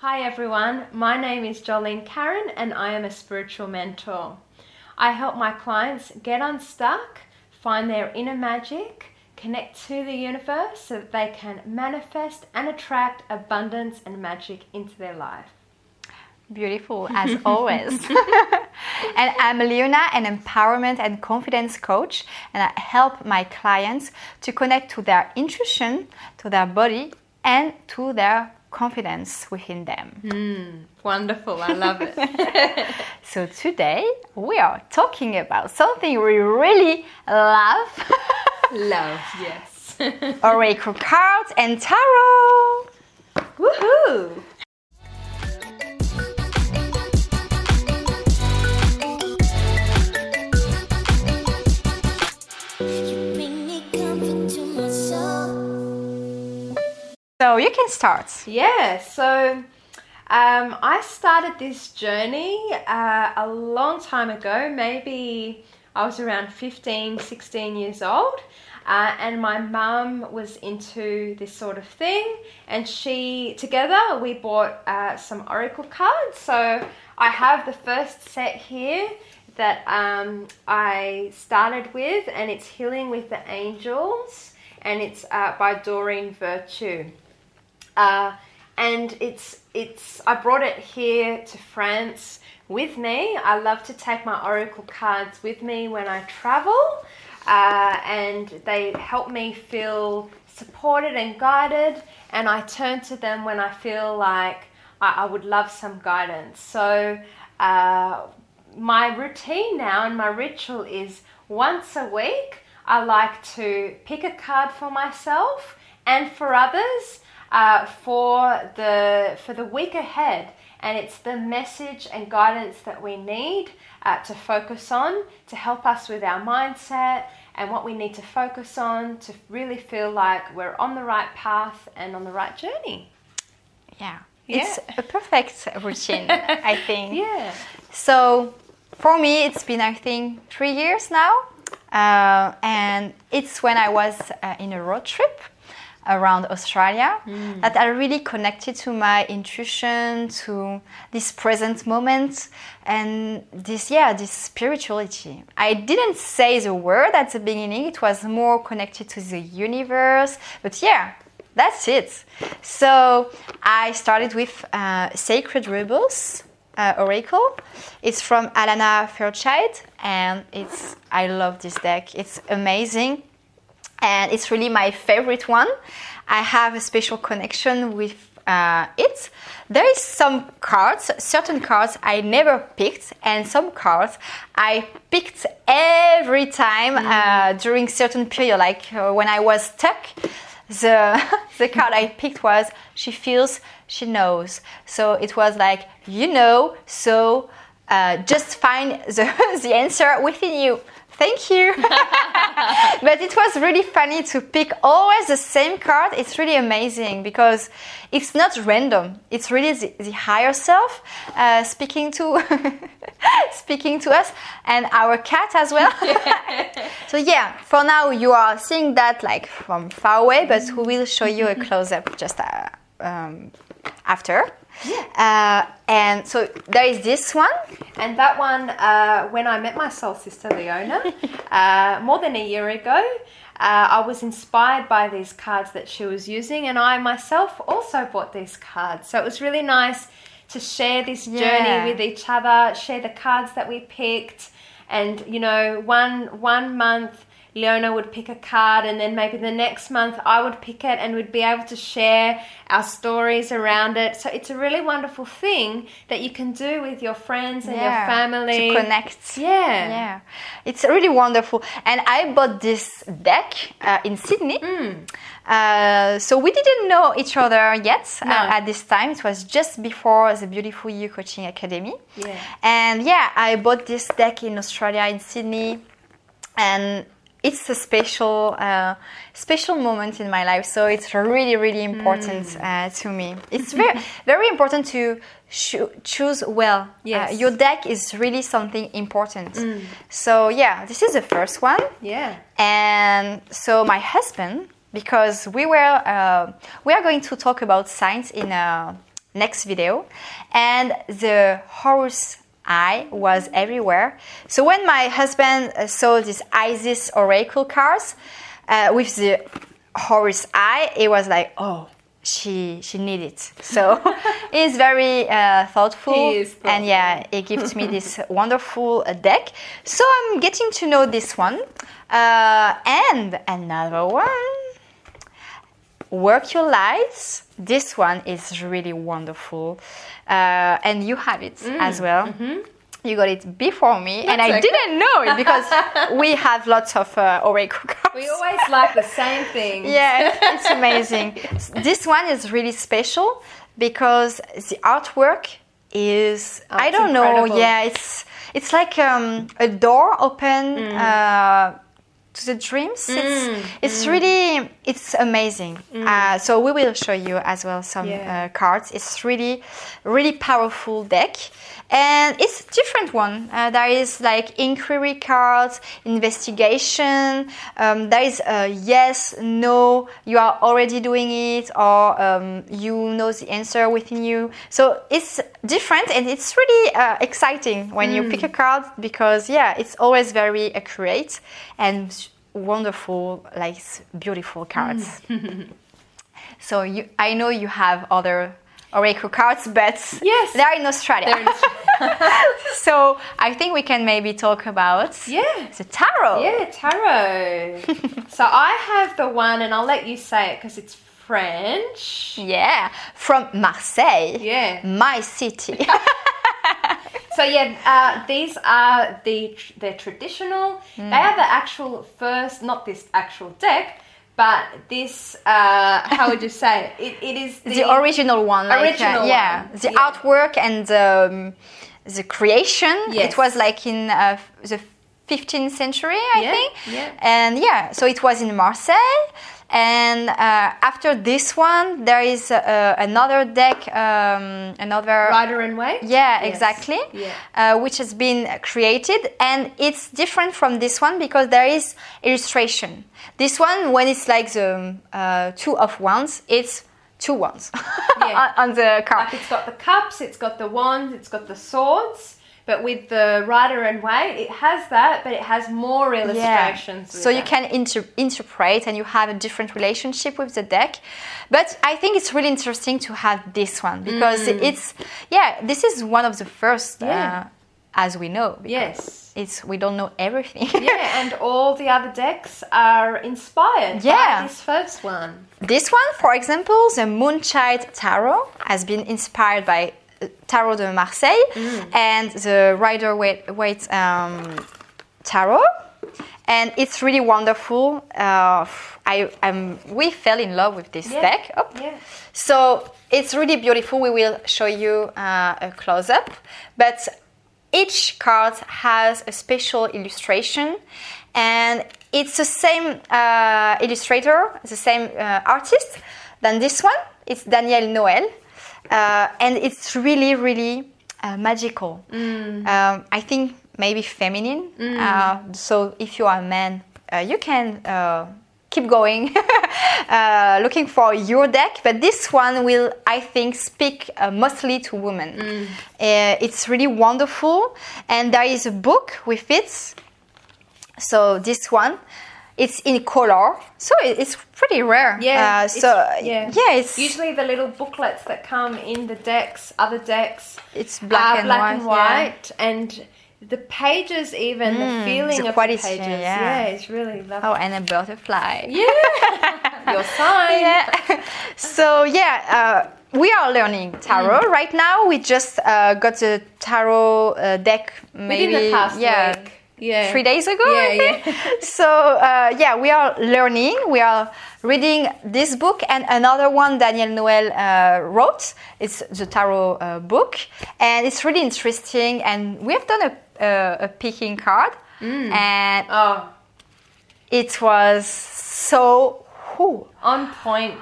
Hi everyone, my name is Jolene Karen and I am a spiritual mentor. I help my clients get unstuck, find their inner magic, connect to the universe so that they can manifest and attract abundance and magic into their life. Beautiful, as always. and I'm Leona, an empowerment and confidence coach, and I help my clients to connect to their intuition, to their body, and to their confidence within them. Mm, wonderful, I love it. so today we are talking about something we really love. love, yes. Oracle cards and tarot. Woohoo! So you can start. Yeah, so um, I started this journey uh, a long time ago, maybe I was around 15, 16 years old. Uh, and my mum was into this sort of thing, and she together we bought uh, some oracle cards. So I have the first set here that um, I started with, and it's Healing with the Angels, and it's uh, by Doreen Virtue. Uh, and it's it's I brought it here to France with me. I love to take my oracle cards with me when I travel, uh, and they help me feel supported and guided. And I turn to them when I feel like I, I would love some guidance. So uh, my routine now and my ritual is once a week. I like to pick a card for myself and for others uh, for the for the week ahead, and it's the message and guidance that we need uh, to focus on to help us with our mindset and what we need to focus on to really feel like we're on the right path and on the right journey. Yeah. yeah. It's a perfect routine, I think. Yeah. So for me, it's been, I think, three years now. Uh, and it's when I was uh, in a road trip around Australia mm. that are really connected to my intuition, to this present moment, and this, yeah, this spirituality. I didn't say the word at the beginning, it was more connected to the universe, but yeah, that's it. So I started with uh, Sacred Rebels. Uh, Oracle. It's from Alana Fairchild, and it's I love this deck. It's amazing and it's really my favorite one. I have a special connection with uh, it. There is some cards, certain cards I never picked, and some cards I picked every time mm. uh, during certain period. Like uh, when I was stuck, the the card I picked was she feels, she knows. So it was like you know, so uh, just find the the answer within you. Thank you. but it was really funny to pick always the same card. It's really amazing because it's not random. It's really the, the higher self uh, speaking to speaking to us and our cat as well. so yeah, for now you are seeing that like from far away, but we will show you a close up just uh, um, after. Uh, and so there is this one. And that one, uh, when I met my soul sister Leona, uh, more than a year ago, uh, I was inspired by these cards that she was using, and I myself also bought these cards. So it was really nice to share this journey yeah. with each other, share the cards that we picked, and you know, one one month Leona would pick a card, and then maybe the next month I would pick it, and we'd be able to share our stories around it. So it's a really wonderful thing that you can do with your friends and yeah, your family to connect. Yeah, yeah, it's really wonderful. And I bought this deck uh, in Sydney. Mm. Uh, so we didn't know each other yet uh, no. uh, at this time. It was just before the Beautiful You Coaching Academy. Yeah. And yeah, I bought this deck in Australia in Sydney, and it's a special uh, special moment in my life so it's really really important mm. uh, to me it's very very important to choose well uh, yes. Uh, your deck is really something important mm. so yeah this is the first one yeah and so my husband because we were uh, we are going to talk about science in a next video. And the Horus eye was everywhere. So when my husband uh, saw these Isis oracle cards uh, with the Horus eye, it was like, oh, she she needed it. So he's very uh, thoughtful, He and yeah, he gives me this wonderful uh, deck. So I'm getting to know this one, uh, and another one. Work your lights. This one is really wonderful, uh, and you have it as well. You got it before me, and I Mm. Mm-hmm. That's okay. didn't know it because we have lots of uh, oracle cards. We always like the same thing. Yeah, it's amazing. this one is really special because the artwork is Oh, I don't know. Yeah, it's it's like um, a door open Mm. uh, to the dreams. It's it's really it's amazing. Uh, so we will show you as well some Mm. Yeah. uh, cards. It's really really powerful deck. And it's a different one. Uh, there is like inquiry cards, investigation. Um, there is a yes, no, you are already doing it, or um, you know the answer within you. So it's different and it's really uh, exciting when you pick a card because, yeah, it's always very accurate and wonderful, like beautiful cards. Mm. so you, I know you have other oracle cards, but Yes. they're in Australia. They're in so I think we can maybe talk about Yeah. the tarot. Yeah, tarot. so I have the one, and I'll let you say it because it's French. Yeah, from Marseille. Yeah. My city. So yeah, uh, these are the they're traditional. Hmm. They are the actual first, not this actual deck, but this. Uh, how would you say it? It, is the, the original one. Like, uh, yeah, one, the yeah. artwork and um, the creation. Yes. It was like in uh, the 15th century, I Yeah, think. yeah. And yeah, so it was in Marseille. And uh, after this one, there is uh, another deck, um, another Rider and Waite. Yeah, Yes. exactly. Yeah. Uh, which has been created, and it's different from this one because there is illustration. This one, when it's like the uh, two of wands, it's two wands Yeah. on, on the card. Like it's got the cups, it's got the wands, it's got the swords. But with the Rider and Waite, it has that, but it has more illustrations. with So you it. can inter- interpret and you have a different relationship with the deck. But I think it's really interesting to have this one because it's, yeah, this is one of the first, Mm. Yeah. uh, as we know. Yes. It's, we don't know everything. Yeah, and all the other decks are inspired Yeah. by this first one. This one, for example, the Moonchild Tarot, has been inspired by uh, Tarot de Marseille and the Rider Waite, um, Tarot. And it's really wonderful. Uh, I, I'm, we fell in love with this Yeah. deck. Oh. Yeah. So it's really beautiful. We will show you uh, a close up. But each card has a special illustration, and it's the same uh, illustrator, the same uh, artist than this one. It's Danielle Noel, uh, and it's really, really uh, magical. Um, I think maybe feminine. Uh, so if you are a man, uh, you can uh, keep going, uh, looking for your deck. But this one will, I think, speak uh, mostly to women. Uh, it's really wonderful, and there is a book with it. So this one, it's in color, so it's pretty rare. Yeah. Uh, so yeah. yeah, it's usually the little booklets that come in the decks, other decks, it's black are and black white. and yeah. and the pages, even the feeling the of the pages, yeah. yeah, it's really lovely. Oh, and a butterfly. Yeah, your sign. yeah. so yeah, uh, we are learning tarot Mm. right now. We just uh, got the tarot uh, deck maybe Within the past yeah, week. Yeah. three days ago. Yeah, think. so uh, yeah, we are learning. We are reading this book and another one Danielle Noel uh, wrote. It's the tarot uh, book, and it's really interesting. And we have done a a, a picking card, Mm. and Oh, it was so. Whew, on point.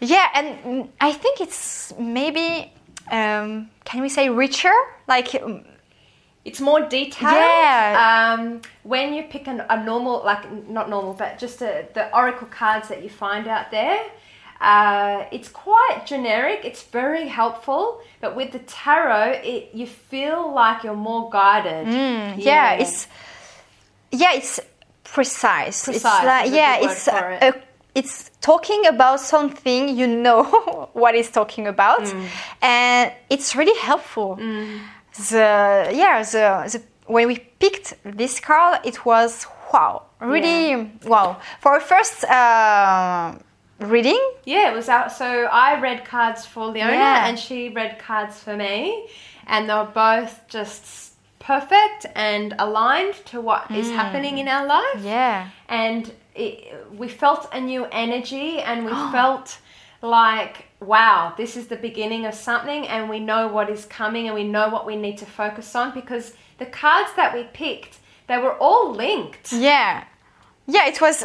yeah, and I think it's maybe um, can we say richer? Like It's more detailed. Yeah. Um, when you pick an, a normal, like not normal, but just a, the oracle cards that you find out there, Uh, it's quite generic. It's very helpful, but with the tarot, it you feel like you're more guided. Mm, yeah. it's yeah, it's precise. Precise It's like yeah, it's it. uh, it's talking about something you know what it's talking about, Mm. and it's really helpful. The yeah, the, the when we picked this card, it was wow, really wow for a first uh, reading. Yeah, it was out. So I read cards for Leona, Yeah. and she read cards for me, and they were both just perfect and aligned to what is happening in our life. Yeah. and it, we felt a new energy and we felt like wow this is the beginning of something and we know what is coming and we know what we need to focus on because the cards that we picked they were all linked Yeah. Yeah, it was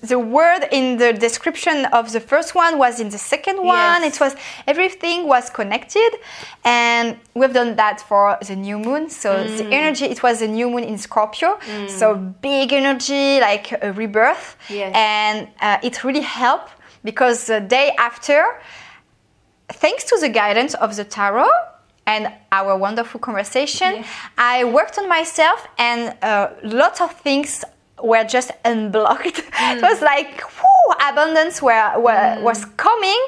the word in the description of the first one was in the second one. Yes. It was everything was connected and we've done that for the new moon. So the Mm. energy it was the new moon in Scorpio. So big energy like a rebirth. Yes. And uh, it really helped because the day after thanks to the guidance of the tarot and our wonderful conversation, Yes. I worked on myself and a lot of things were just unblocked. it was mm. like whew, abundance were, were, mm. was coming.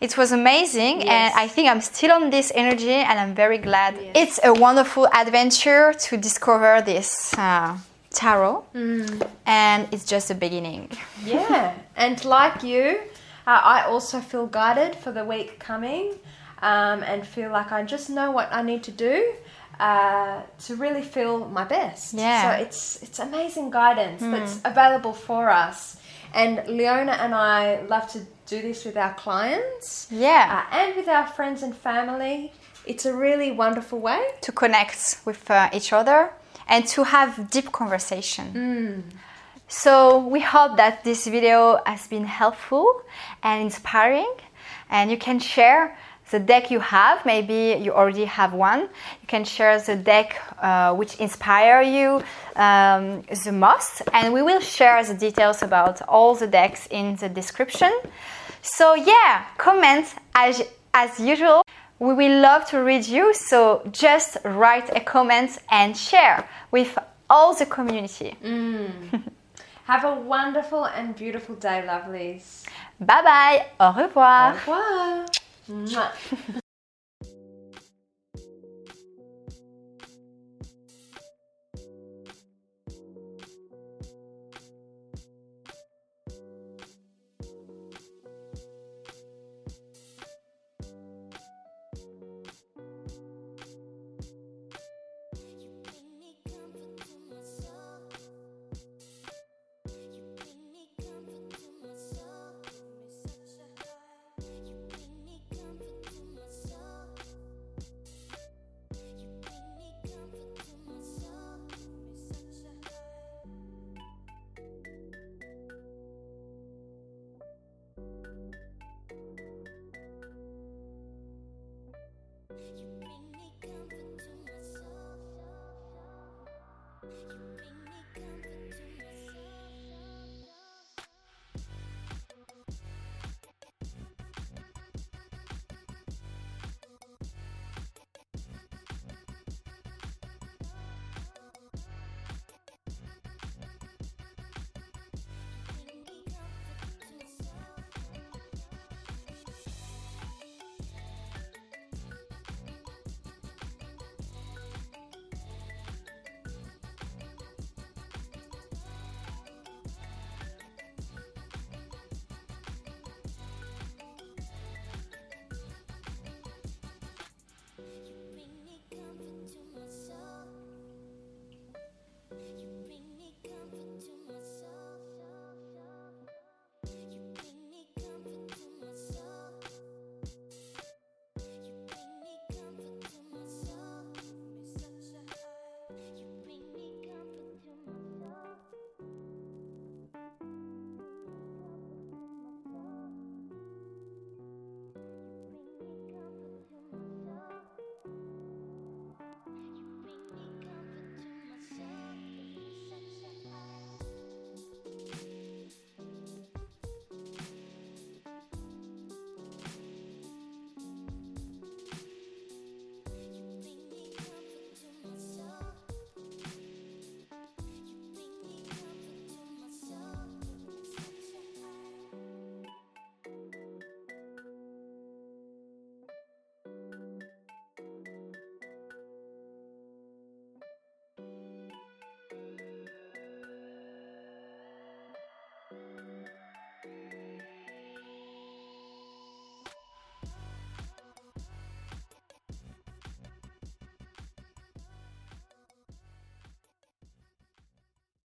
It was amazing, Yes. and I think I'm still on this energy, and I'm very glad. Yes. It's a wonderful adventure to discover this uh, tarot, and it's just a beginning. yeah. And like you uh, i also feel guided for the week coming um, and feel like i just know what i need to do uh, to really feel my best. Yeah. so it's it's amazing guidance that's available for us. And leona and i love to do this with our clients Yeah. uh, and with our friends and family. It's a really wonderful way to connect with uh, each other and to have deep conversation. So we hope that this video has been helpful and inspiring and you can share the deck you have. Maybe you already have one. You can share the deck uh, which inspire you um, the most and we will share the details about all the decks in the description. So yeah comment as, as usual we will love to read you, so just write a comment and share with all the community. Mm. have a wonderful and beautiful day lovelies. Bye bye, au revoir. au revoir